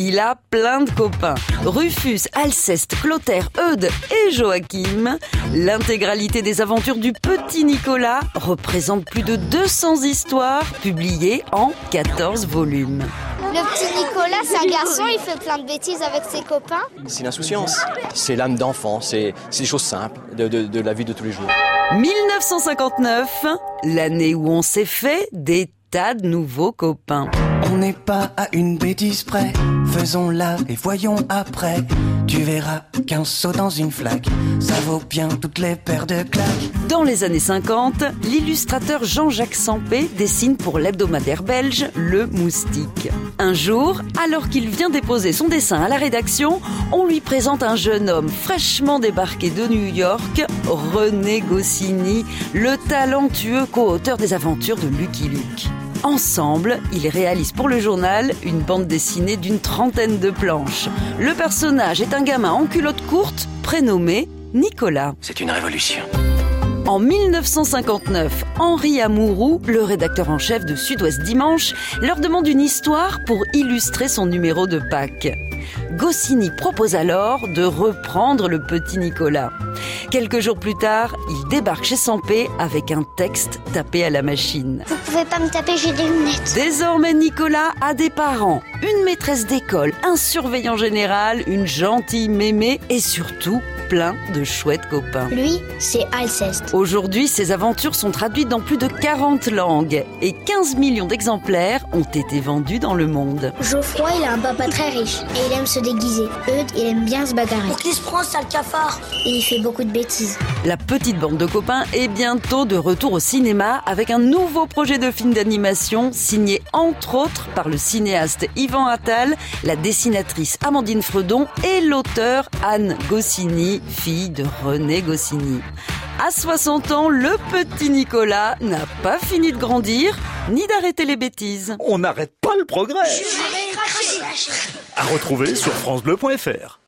Il a plein de copains. Rufus, Alceste, Clotaire, Eudes et Joachim. L'intégralité des aventures du petit Nicolas représente plus de 200 histoires publiées en 14 volumes. Le petit Nicolas, c'est un garçon, il fait plein de bêtises avec ses copains. C'est l'insouciance, c'est l'âme d'enfant, c'est des choses simples de, de, de la vie de tous les jours. 1959, l'année où on s'est fait des tas de nouveaux copains. On n'est pas à une bêtise près, faisons-la et voyons après. Tu verras qu'un saut dans une flaque, ça vaut bien toutes les paires de claques. Dans les années 50, l'illustrateur Jean-Jacques Sampé dessine pour l'hebdomadaire belge Le Moustique. Un jour, alors qu'il vient déposer son dessin à la rédaction, on lui présente un jeune homme fraîchement débarqué de New York, René Goscinny, le talentueux co-auteur des aventures de Lucky Luke. Ensemble, ils réalisent pour le journal une bande dessinée d'une trentaine de planches. Le personnage est un gamin en culotte courte prénommé Nicolas. C'est une révolution. En 1959, Henri Amouroux, le rédacteur en chef de Sud-Ouest Dimanche, leur demande une histoire pour illustrer son numéro de Pâques. Goscinny propose alors de reprendre le petit Nicolas. Quelques jours plus tard, il débarque chez Sampé avec un texte tapé à la machine. Vous pouvez pas me taper, j'ai des lunettes. Désormais, Nicolas a des parents, une maîtresse d'école, un surveillant général, une gentille mémé et surtout plein de chouettes copains. Lui, c'est Alceste. Aujourd'hui, ses aventures sont traduites dans plus de 40 langues et 15 millions d'exemplaires ont été vendus dans le monde. Geoffroy, il a un papa très riche et il aime se déguiser. Eudes, il aime bien se bagarrer. Qui se prend, sale cafard Et il fait beaucoup de bêtises. La petite bande de copains est bientôt de retour au cinéma avec un nouveau projet de film d'animation signé entre autres par le cinéaste Yvan Attal, la dessinatrice Amandine Fredon et l'auteur Anne Goscinny, fille de René Goscinny. À 60 ans, le petit Nicolas n'a pas fini de grandir ni d'arrêter les bêtises. On n'arrête pas le progrès. À retrouver sur francebleu.fr.